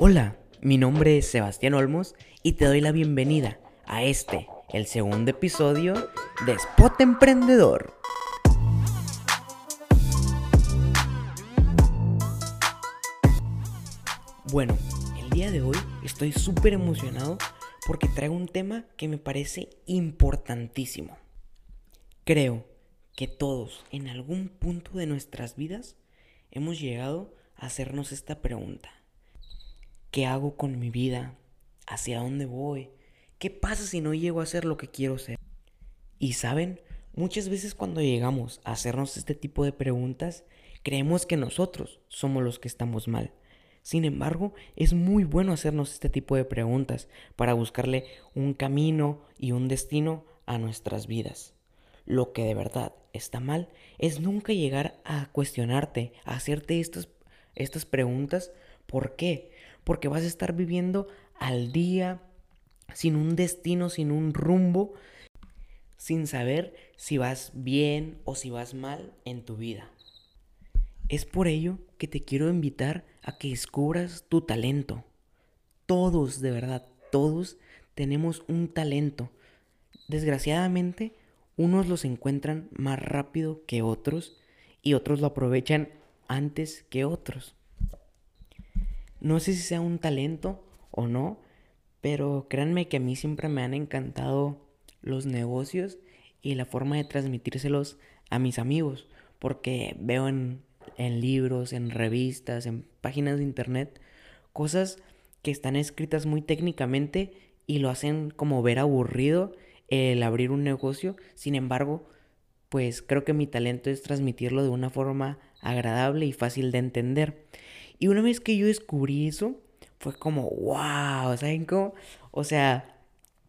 Hola, mi nombre es Sebastián Olmos y te doy la bienvenida a este, el segundo episodio de Spot Emprendedor. Bueno, el día de hoy estoy súper emocionado porque traigo un tema que me parece importantísimo. Creo que todos en algún punto de nuestras vidas hemos llegado a hacernos esta pregunta. ¿Qué hago con mi vida? ¿Hacia dónde voy? ¿Qué pasa si no llego a ser lo que quiero ser? Y saben, muchas veces cuando llegamos a hacernos este tipo de preguntas, creemos que nosotros somos los que estamos mal. Sin embargo, es muy bueno hacernos este tipo de preguntas para buscarle un camino y un destino a nuestras vidas. Lo que de verdad está mal es nunca llegar a cuestionarte, a hacerte estas, estas preguntas. ¿Por qué? porque vas a estar viviendo al día, sin un destino, sin un rumbo, sin saber si vas bien o si vas mal en tu vida. Es por ello que te quiero invitar a que descubras tu talento. Todos, de verdad, todos tenemos un talento. Desgraciadamente, unos los encuentran más rápido que otros y otros lo aprovechan antes que otros. No sé si sea un talento o no, pero créanme que a mí siempre me han encantado los negocios y la forma de transmitírselos a mis amigos, porque veo en, libros, en revistas, en páginas de internet, cosas que están escritas muy técnicamente y lo hacen como ver aburrido el abrir un negocio. Sin embargo, pues creo que mi talento es transmitirlo de una forma agradable y fácil de entender. Y una vez que yo descubrí eso, fue como, wow, ¿saben cómo? O sea,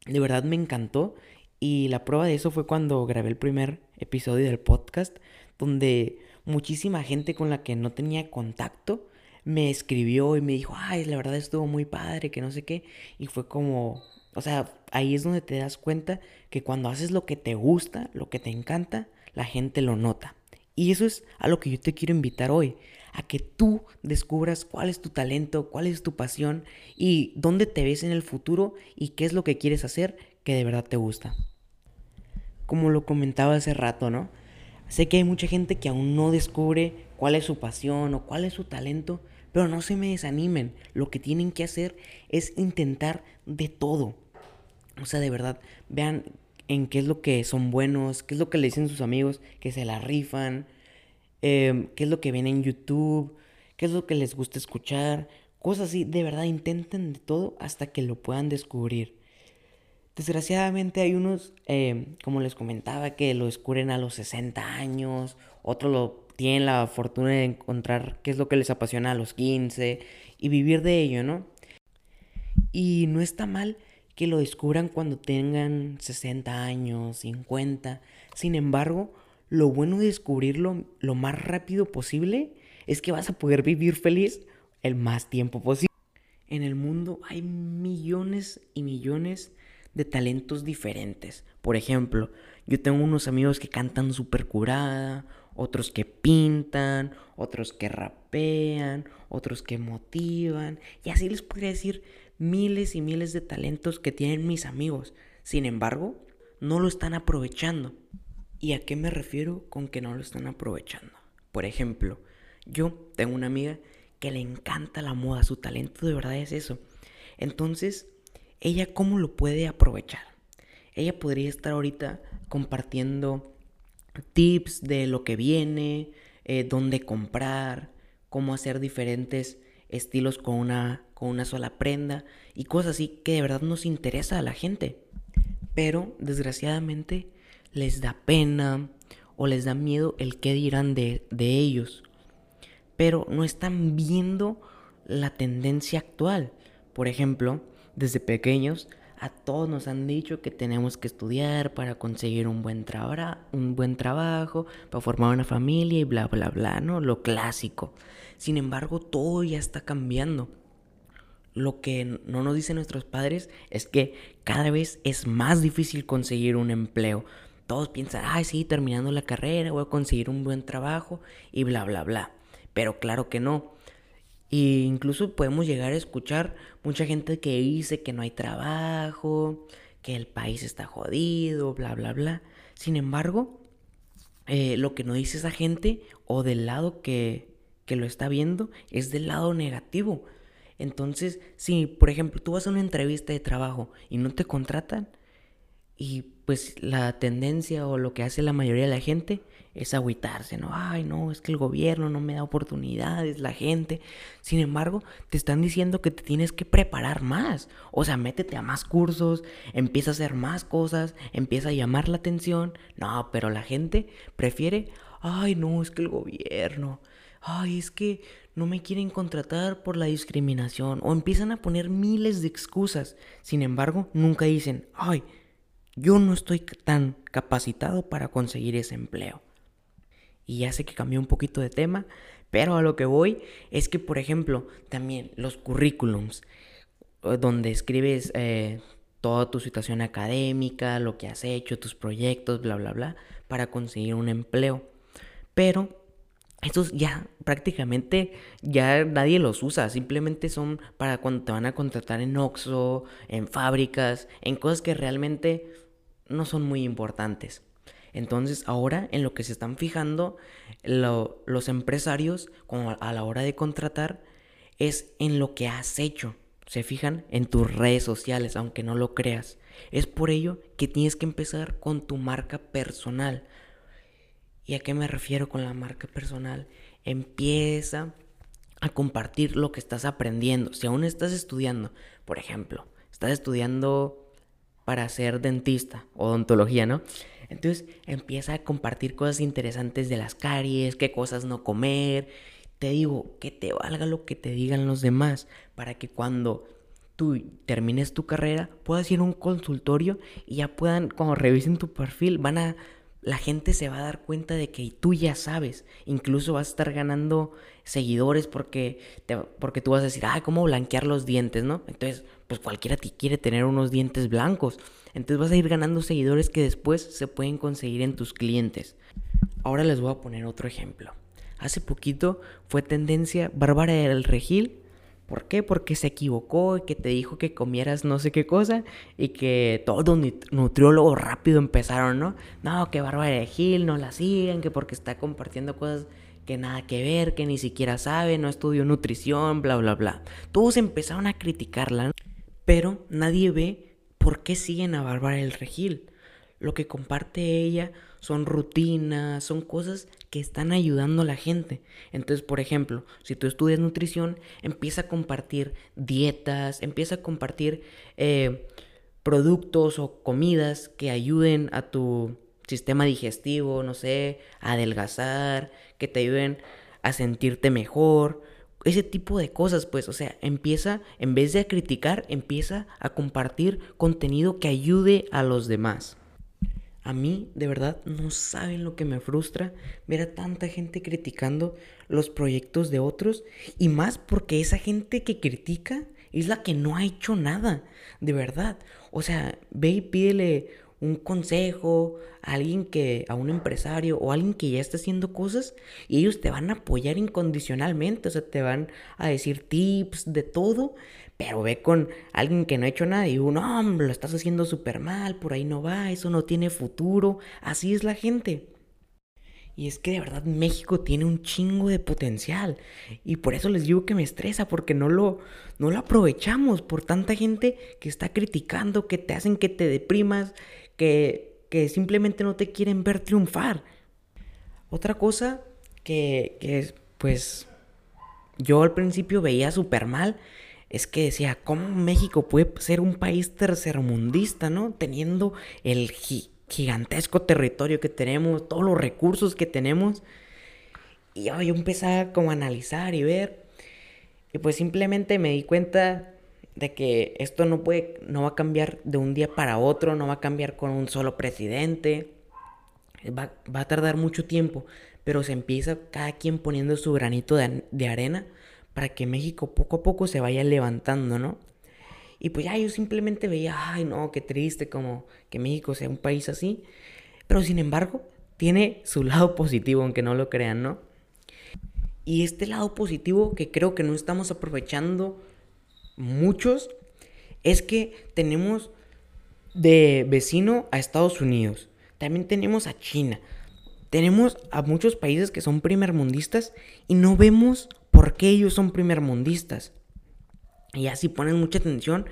de verdad me encantó. Y la prueba de eso fue cuando grabé el primer episodio del podcast, donde muchísima gente con la que no tenía contacto me escribió y me dijo, ay, la verdad estuvo muy padre, que no sé qué. Y fue como, o sea, ahí es donde te das cuenta que cuando haces lo que te gusta, lo que te encanta, la gente lo nota. Y eso es a lo que yo te quiero invitar hoy, a que tú descubras cuál es tu talento, cuál es tu pasión y dónde te ves en el futuro y qué es lo que quieres hacer que de verdad te gusta. Como lo comentaba hace rato, ¿no? Sé que hay mucha gente que aún no descubre cuál es su pasión o cuál es su talento, pero no se me desanimen. Lo que tienen que hacer es intentar de todo. O sea, de verdad, vean en qué es lo que son buenos, qué es lo que le dicen sus amigos, que se la rifan, Em, qué es lo que viene en YouTube, qué es lo que les gusta escuchar, cosas así. De verdad, intenten de todo hasta que lo puedan descubrir. Desgraciadamente hay unos, em, como les comentaba, que lo descubren a los 60 años, otros lo tienen la fortuna de encontrar qué es lo que les apasiona a los 15 y vivir de ello, ¿no? Y no está mal que lo descubran cuando tengan 60 años, 50. Sin embargo, lo bueno de descubrirlo lo más rápido posible es que vas a poder vivir feliz el más tiempo posible. En el mundo hay millones y millones de talentos diferentes. Por ejemplo, yo tengo unos amigos que cantan súper curada, otros que pintan, otros que rapean, otros que motivan, y así les podría decir miles y miles de talentos que tienen mis amigos. Sin embargo, no lo están aprovechando. ¿Y a qué me refiero con que no lo están aprovechando? Por ejemplo, yo tengo una amiga que le encanta la moda, su talento de verdad es eso. Entonces, ella cómo lo puede aprovechar? Ella podría estar ahorita compartiendo tips de lo que viene, eh, dónde comprar, cómo hacer diferentes estilos con una, con una sola prenda y cosas así que de verdad nos interesa a la gente. Pero desgraciadamente les da pena o les da miedo el qué dirán de, de ellos. Pero no están viendo la tendencia actual. Por ejemplo, desde pequeños a todos nos han dicho que tenemos que estudiar para conseguir un buen, un buen trabajo, para formar una familia y bla, bla, bla, ¿no? Lo clásico. Sin embargo, todo ya está cambiando. Lo que no nos dicen nuestros padres es que cada vez es más difícil conseguir un empleo todos piensan, ay, sí, terminando la carrera voy a conseguir un buen trabajo y bla, bla, bla. Pero claro que no. Y incluso podemos llegar a escuchar mucha gente que dice que no hay trabajo, que el país está jodido, bla, bla, bla. Sin embargo, eh, lo que no dice esa gente o del lado que, que lo está viendo es del lado negativo. Entonces, si por ejemplo tú vas a una entrevista de trabajo y no te contratan, y pues la tendencia o lo que hace la mayoría de la gente es agüitarse, ¿no? Ay, no, es que el gobierno no me da oportunidades, la gente. Sin embargo, te están diciendo que te tienes que preparar más. O sea, métete a más cursos, empieza a hacer más cosas, empieza a llamar la atención. No, pero la gente prefiere, ay, no, es que el gobierno, ay, es que no me quieren contratar por la discriminación. O empiezan a poner miles de excusas. Sin embargo, nunca dicen, ay, yo no estoy tan capacitado para conseguir ese empleo. Y ya sé que cambió un poquito de tema, pero a lo que voy es que, por ejemplo, también los currículums, eh, donde escribes eh, toda tu situación académica, lo que has hecho, tus proyectos, bla, bla, bla, para conseguir un empleo. Pero estos ya prácticamente ya nadie los usa, simplemente son para cuando te van a contratar en Oxxo, en fábricas, en cosas que realmente no son muy importantes. Entonces ahora en lo que se están fijando los empresarios como a la hora de contratar es en lo que has hecho. Se fijan en tus redes sociales, aunque no lo creas. Es por ello que tienes que empezar con tu marca personal. ¿Y a qué me refiero con la marca personal? Empieza a compartir lo que estás aprendiendo. Si aún estás estudiando, por ejemplo, estás estudiando para ser dentista, odontología, ¿no? Entonces empieza a compartir cosas interesantes de las caries, qué cosas no comer. Te digo, que te valga lo que te digan los demás, para que cuando tú termines tu carrera puedas ir a un consultorio y ya puedan, cuando revisen tu perfil, van a la gente se va a dar cuenta de que tú ya sabes. Incluso vas a estar ganando seguidores porque, porque tú vas a decir, ah, ¿cómo blanquear los dientes, no? Entonces, pues cualquiera te quiere tener unos dientes blancos. Entonces vas a ir ganando seguidores que después se pueden conseguir en tus clientes. Ahora les voy a poner otro ejemplo. Hace poquito fue tendencia Bárbara del Regil ¿Por qué? Porque se equivocó y que te dijo que comieras no sé qué cosa y que todos los nutriólogos rápido empezaron, ¿no? No, que Bárbara de Gil no la sigan, que porque está compartiendo cosas que nada que ver, que ni siquiera sabe, no estudió nutrición, bla, bla, bla. Todos empezaron a criticarla, pero nadie ve por qué siguen a Bárbara del Regil. Lo que comparte ella son rutinas, son cosas que están ayudando a la gente. Entonces, por ejemplo, si tú estudias nutrición, empieza a compartir dietas, empieza a compartir eh, productos o comidas que ayuden a tu sistema digestivo, no sé, a adelgazar, que te ayuden a sentirte mejor. Ese tipo de cosas, pues, o sea, empieza, en vez de criticar, empieza a compartir contenido que ayude a los demás. A mí, de verdad, no saben lo que me frustra ver a tanta gente criticando los proyectos de otros y más porque esa gente que critica es la que no ha hecho nada, de verdad. O sea, ve y pídele un consejo a alguien que, a un empresario o alguien que ya está haciendo cosas y ellos te van a apoyar incondicionalmente, o sea, te van a decir tips de todo pero ve con alguien que no ha hecho nada y uno, hombre, lo estás haciendo súper mal, por ahí no va, eso no tiene futuro. Así es la gente. Y es que de verdad México tiene un chingo de potencial. Y por eso les digo que me estresa, porque no lo, no lo aprovechamos por tanta gente que está criticando, que te hacen que te deprimas, que, que simplemente no te quieren ver triunfar. Otra cosa que, que pues yo al principio veía súper mal es que decía, ¿cómo México puede ser un país tercermundista, ¿no? Teniendo el gigantesco territorio que tenemos, todos los recursos que tenemos. Y yo, yo empecé como a analizar y ver. Y pues simplemente me di cuenta de que esto no puede, no va a cambiar de un día para otro, no va a cambiar con un solo presidente. Va, va a tardar mucho tiempo, pero se empieza cada quien poniendo su granito de, de arena para que México poco a poco se vaya levantando, ¿no? Y pues ya yo simplemente veía, ay no, qué triste como que México sea un país así. Pero sin embargo, tiene su lado positivo, aunque no lo crean, ¿no? Y este lado positivo que creo que no estamos aprovechando muchos es que tenemos de vecino a Estados Unidos. También tenemos a China. Tenemos a muchos países que son primermundistas y no vemos por qué ellos son primermundistas. Y así ponen mucha atención,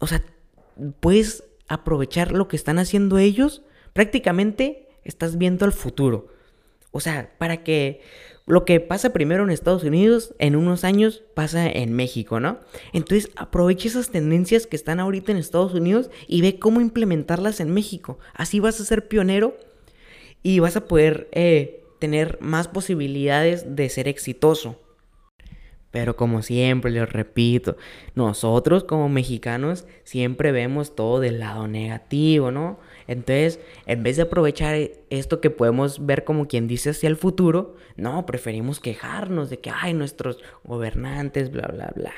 o sea, puedes aprovechar lo que están haciendo ellos. Prácticamente estás viendo al futuro. O sea, para que lo que pasa primero en Estados Unidos, en unos años pasa en México, ¿no? Entonces aprovecha esas tendencias que están ahorita en Estados Unidos y ve cómo implementarlas en México. Así vas a ser pionero y vas a poder eh, tener más posibilidades de ser exitoso. Pero como siempre, les repito, nosotros como mexicanos siempre vemos todo del lado negativo, ¿no? Entonces, en vez de aprovechar esto que podemos ver como quien dice hacia el futuro, no, preferimos quejarnos de que, ay, nuestros gobernantes, bla, bla, bla.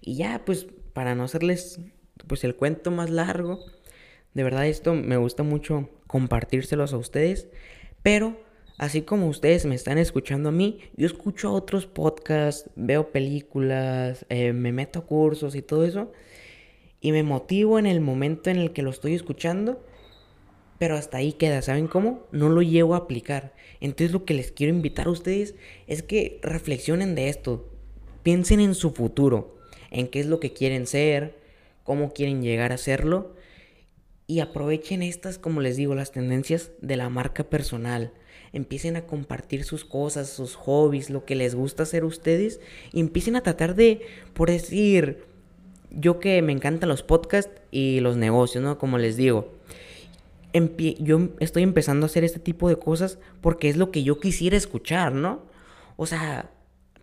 Y ya, pues, para no hacerles, pues, el cuento más largo, de verdad esto me gusta mucho compartírselos a ustedes, pero Así como ustedes me están escuchando a mí, yo escucho otros podcasts, veo películas, eh, me meto a cursos y todo eso. Y me motivo en el momento en el que lo estoy escuchando. Pero hasta ahí queda, ¿saben cómo? No lo llevo a aplicar. Entonces lo que les quiero invitar a ustedes es que reflexionen de esto. Piensen en su futuro, en qué es lo que quieren ser, cómo quieren llegar a serlo. Y aprovechen estas, como les digo, las tendencias de la marca personal empiecen a compartir sus cosas, sus hobbies, lo que les gusta hacer ustedes y empiecen a tratar de, por decir, yo que me encantan los podcasts y los negocios, ¿no? Como les digo. yo estoy empezando a hacer este tipo de cosas porque es lo que yo quisiera escuchar, ¿no? O sea,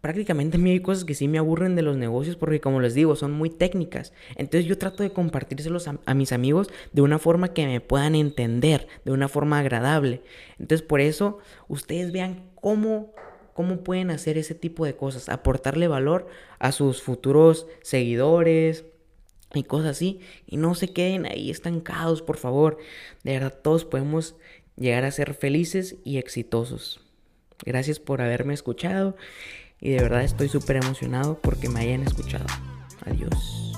prácticamente a mí hay cosas que sí me aburren de los negocios porque como les digo, son muy técnicas. Entonces yo trato de compartírselos a, mis amigos de una forma que me puedan entender, de una forma agradable. Entonces por eso ustedes vean cómo, cómo pueden hacer ese tipo de cosas, aportarle valor a sus futuros seguidores, y cosas así. Y no se queden ahí estancados, por favor. De verdad, todos podemos llegar a ser felices y exitosos. Gracias por haberme escuchado y de verdad estoy súper emocionado porque me hayan escuchado. Adiós.